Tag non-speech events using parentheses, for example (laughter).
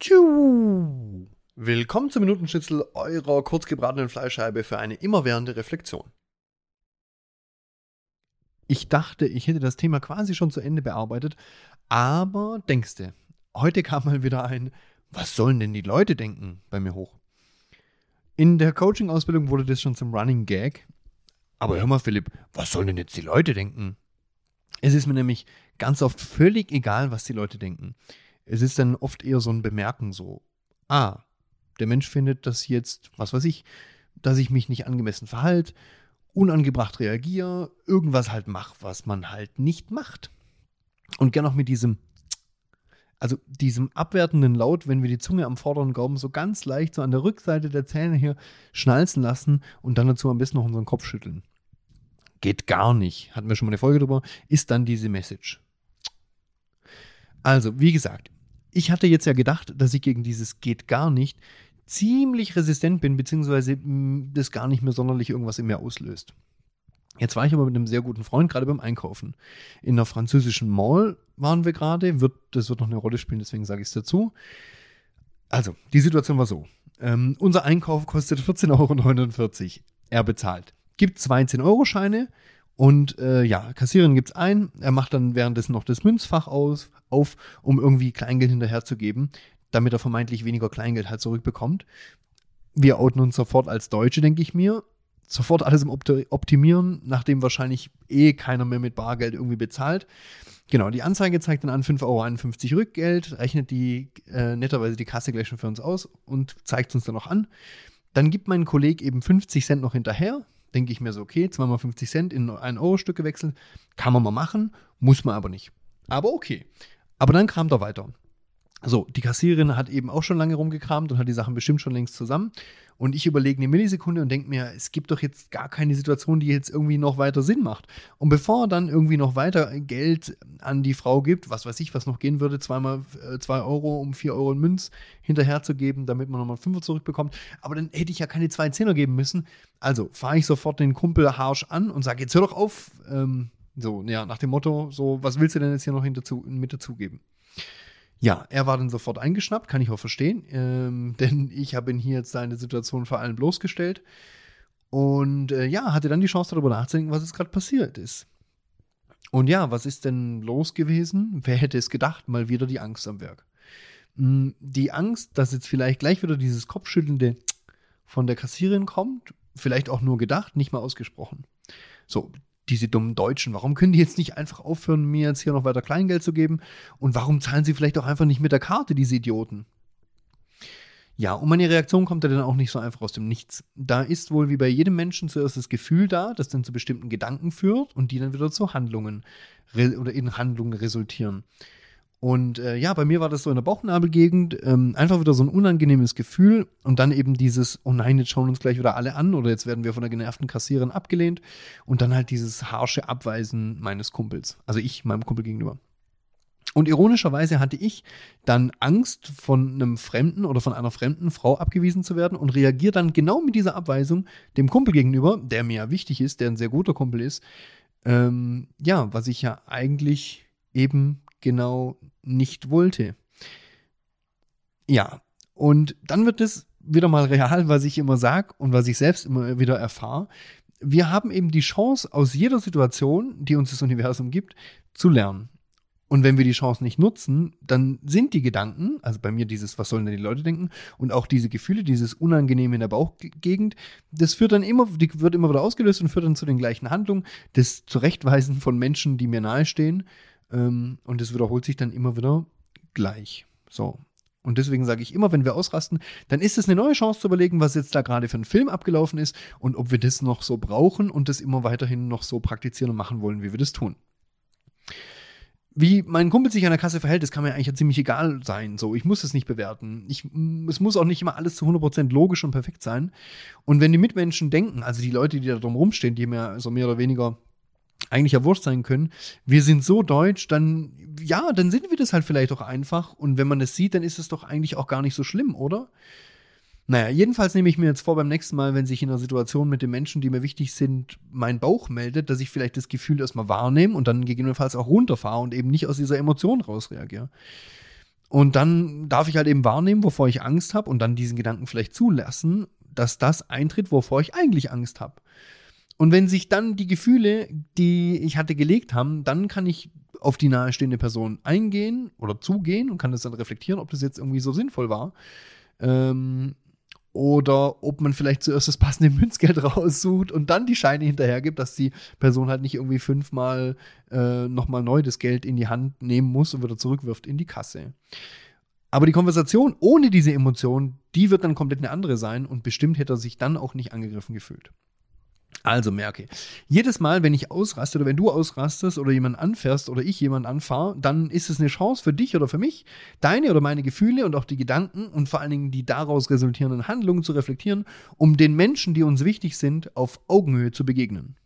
Tschu. Willkommen zum Minutenschnitzel eurer kurzgebratenen Fleischscheibe für eine immerwährende Reflexion. Ich dachte, ich hätte das Thema quasi schon zu Ende bearbeitet, aber denkste, heute kam mal wieder ein, was sollen denn die Leute denken, bei mir hoch. In der Coaching-Ausbildung wurde das schon zum Running Gag. Aber hör mal, Philipp, was sollen denn jetzt die Leute denken? Es ist mir nämlich ganz oft völlig egal, was die Leute denken. Es ist dann oft eher so ein Bemerken so, ah, der Mensch findet das jetzt, was weiß ich, dass ich mich nicht angemessen verhalte, unangebracht reagiere, irgendwas halt mache, was man halt nicht macht. Und gern auch mit diesem, also diesem abwertenden Laut, wenn wir die Zunge am vorderen Gaumen so ganz leicht so an der Rückseite der Zähne hier schnalzen lassen und dann dazu am besten noch unseren Kopf schütteln. Geht gar nicht. Hatten wir schon mal eine Folge drüber. Ist dann diese Message. Also, wie gesagt, ich hatte jetzt ja gedacht, dass ich gegen dieses geht gar nicht ziemlich resistent bin, beziehungsweise mm, das gar nicht mehr sonderlich irgendwas in mir auslöst. Jetzt war ich aber mit einem sehr guten Freund gerade beim Einkaufen. In einer französischen Mall waren wir gerade. Wird, das wird noch eine Rolle spielen, deswegen sage ich es dazu. Also, die Situation war so. Ähm, unser Einkauf kostet 14,49 Euro. Er bezahlt. Gibt zwei 10-Euro-Scheine und äh, ja, gibt es ein. Er macht dann währenddessen noch das Münzfach aus, auf, um irgendwie Kleingeld hinterherzugeben, damit er vermeintlich weniger Kleingeld halt zurückbekommt. Wir outen uns sofort als Deutsche, denke ich mir. Sofort alles im Optimieren, nachdem wahrscheinlich eh keiner mehr mit Bargeld irgendwie bezahlt. Genau, die Anzeige zeigt dann an 5,51 Euro Rückgeld, rechnet die äh, netterweise die Kasse gleich schon für uns aus und zeigt uns dann noch an. Dann gibt mein Kollege eben 50 Cent noch hinterher, denke ich mir so, okay, zweimal 50 Cent in ein Euro-Stück gewechselt, kann man mal machen, muss man aber nicht. Aber okay. Aber dann kam er weiter. So, die Kassiererin hat eben auch schon lange rumgekramt und hat die Sachen bestimmt schon längst zusammen. Und ich überlege eine Millisekunde und denke mir, es gibt doch jetzt gar keine Situation, die jetzt irgendwie noch weiter Sinn macht. Und bevor er dann irgendwie noch weiter Geld an die Frau gibt, was weiß ich, was noch gehen würde, zweimal äh, zwei Euro, um vier Euro in Münz hinterherzugeben, damit man nochmal Fünfer zurückbekommt. Aber dann hätte ich ja keine zwei Zehner geben müssen. Also fahre ich sofort den Kumpel harsch an und sage, jetzt hör doch auf. Ähm, so, ja, nach dem Motto, so, was willst du denn jetzt hier noch dazu, mit dazugeben? Ja, er war dann sofort eingeschnappt, kann ich auch verstehen, ähm, (laughs) denn ich habe ihn hier jetzt seine Situation vor allem bloßgestellt und äh, ja, hatte dann die Chance darüber nachzudenken, was jetzt gerade passiert ist. Und ja, was ist denn los gewesen? Wer hätte es gedacht? Mal wieder die Angst am Werk. Hm, die Angst, dass jetzt vielleicht gleich wieder dieses Kopfschüttelnde von der Kassiererin kommt, vielleicht auch nur gedacht, nicht mal ausgesprochen. So, diese dummen Deutschen, warum können die jetzt nicht einfach aufhören, mir jetzt hier noch weiter Kleingeld zu geben? Und warum zahlen sie vielleicht auch einfach nicht mit der Karte, diese Idioten? Ja, und meine Reaktion kommt ja dann auch nicht so einfach aus dem Nichts. Da ist wohl wie bei jedem Menschen zuerst das Gefühl da, das dann zu bestimmten Gedanken führt und die dann wieder zu Handlungen oder in Handlungen resultieren. Und äh, ja, bei mir war das so in der Bauchnabelgegend, ähm, einfach wieder so ein unangenehmes Gefühl und dann eben dieses, oh nein, jetzt schauen uns gleich wieder alle an oder jetzt werden wir von der genervten Kassiererin abgelehnt und dann halt dieses harsche Abweisen meines Kumpels, also ich meinem Kumpel gegenüber. Und ironischerweise hatte ich dann Angst, von einem Fremden oder von einer fremden Frau abgewiesen zu werden und reagiere dann genau mit dieser Abweisung dem Kumpel gegenüber, der mir ja wichtig ist, der ein sehr guter Kumpel ist. Ähm, ja, was ich ja eigentlich eben genau nicht wollte. Ja, und dann wird es wieder mal real, was ich immer sage und was ich selbst immer wieder erfahre. Wir haben eben die Chance, aus jeder Situation, die uns das Universum gibt, zu lernen. Und wenn wir die Chance nicht nutzen, dann sind die Gedanken, also bei mir dieses, was sollen denn die Leute denken, und auch diese Gefühle, dieses Unangenehme in der Bauchgegend, das führt dann immer, die wird immer wieder ausgelöst und führt dann zu den gleichen Handlungen, das Zurechtweisen von Menschen, die mir nahestehen. Ähm, und es wiederholt sich dann immer wieder gleich. So. Und deswegen sage ich immer, wenn wir ausrasten, dann ist es eine neue Chance zu überlegen, was jetzt da gerade für ein Film abgelaufen ist und ob wir das noch so brauchen und das immer weiterhin noch so praktizieren und machen wollen, wie wir das tun. Wie mein Kumpel sich an der Kasse verhält, das kann mir eigentlich ja ziemlich egal sein. So, ich muss es nicht bewerten. Ich, es muss auch nicht immer alles zu 100% logisch und perfekt sein. Und wenn die Mitmenschen denken, also die Leute, die da drum rumstehen, die mir so mehr oder weniger eigentlich ja wurscht sein können. Wir sind so deutsch, dann, ja, dann sind wir das halt vielleicht auch einfach. Und wenn man es sieht, dann ist es doch eigentlich auch gar nicht so schlimm, oder? Naja, jedenfalls nehme ich mir jetzt vor, beim nächsten Mal, wenn sich in einer Situation mit den Menschen, die mir wichtig sind, mein Bauch meldet, dass ich vielleicht das Gefühl erstmal wahrnehme und dann gegebenenfalls auch runterfahre und eben nicht aus dieser Emotion rausreagiere. Und dann darf ich halt eben wahrnehmen, wovor ich Angst habe und dann diesen Gedanken vielleicht zulassen, dass das eintritt, wovor ich eigentlich Angst habe. Und wenn sich dann die Gefühle, die ich hatte, gelegt haben, dann kann ich auf die nahestehende Person eingehen oder zugehen und kann das dann reflektieren, ob das jetzt irgendwie so sinnvoll war. Ähm, oder ob man vielleicht zuerst das passende (laughs) Münzgeld raussucht und dann die Scheine hinterhergibt, dass die Person halt nicht irgendwie fünfmal äh, nochmal neu das Geld in die Hand nehmen muss und wieder zurückwirft in die Kasse. Aber die Konversation ohne diese Emotion, die wird dann komplett eine andere sein und bestimmt hätte er sich dann auch nicht angegriffen gefühlt. Also merke, jedes Mal, wenn ich ausraste oder wenn du ausrastest oder jemand anfährst oder ich jemand anfahre, dann ist es eine Chance für dich oder für mich, deine oder meine Gefühle und auch die Gedanken und vor allen Dingen die daraus resultierenden Handlungen zu reflektieren, um den Menschen, die uns wichtig sind, auf Augenhöhe zu begegnen.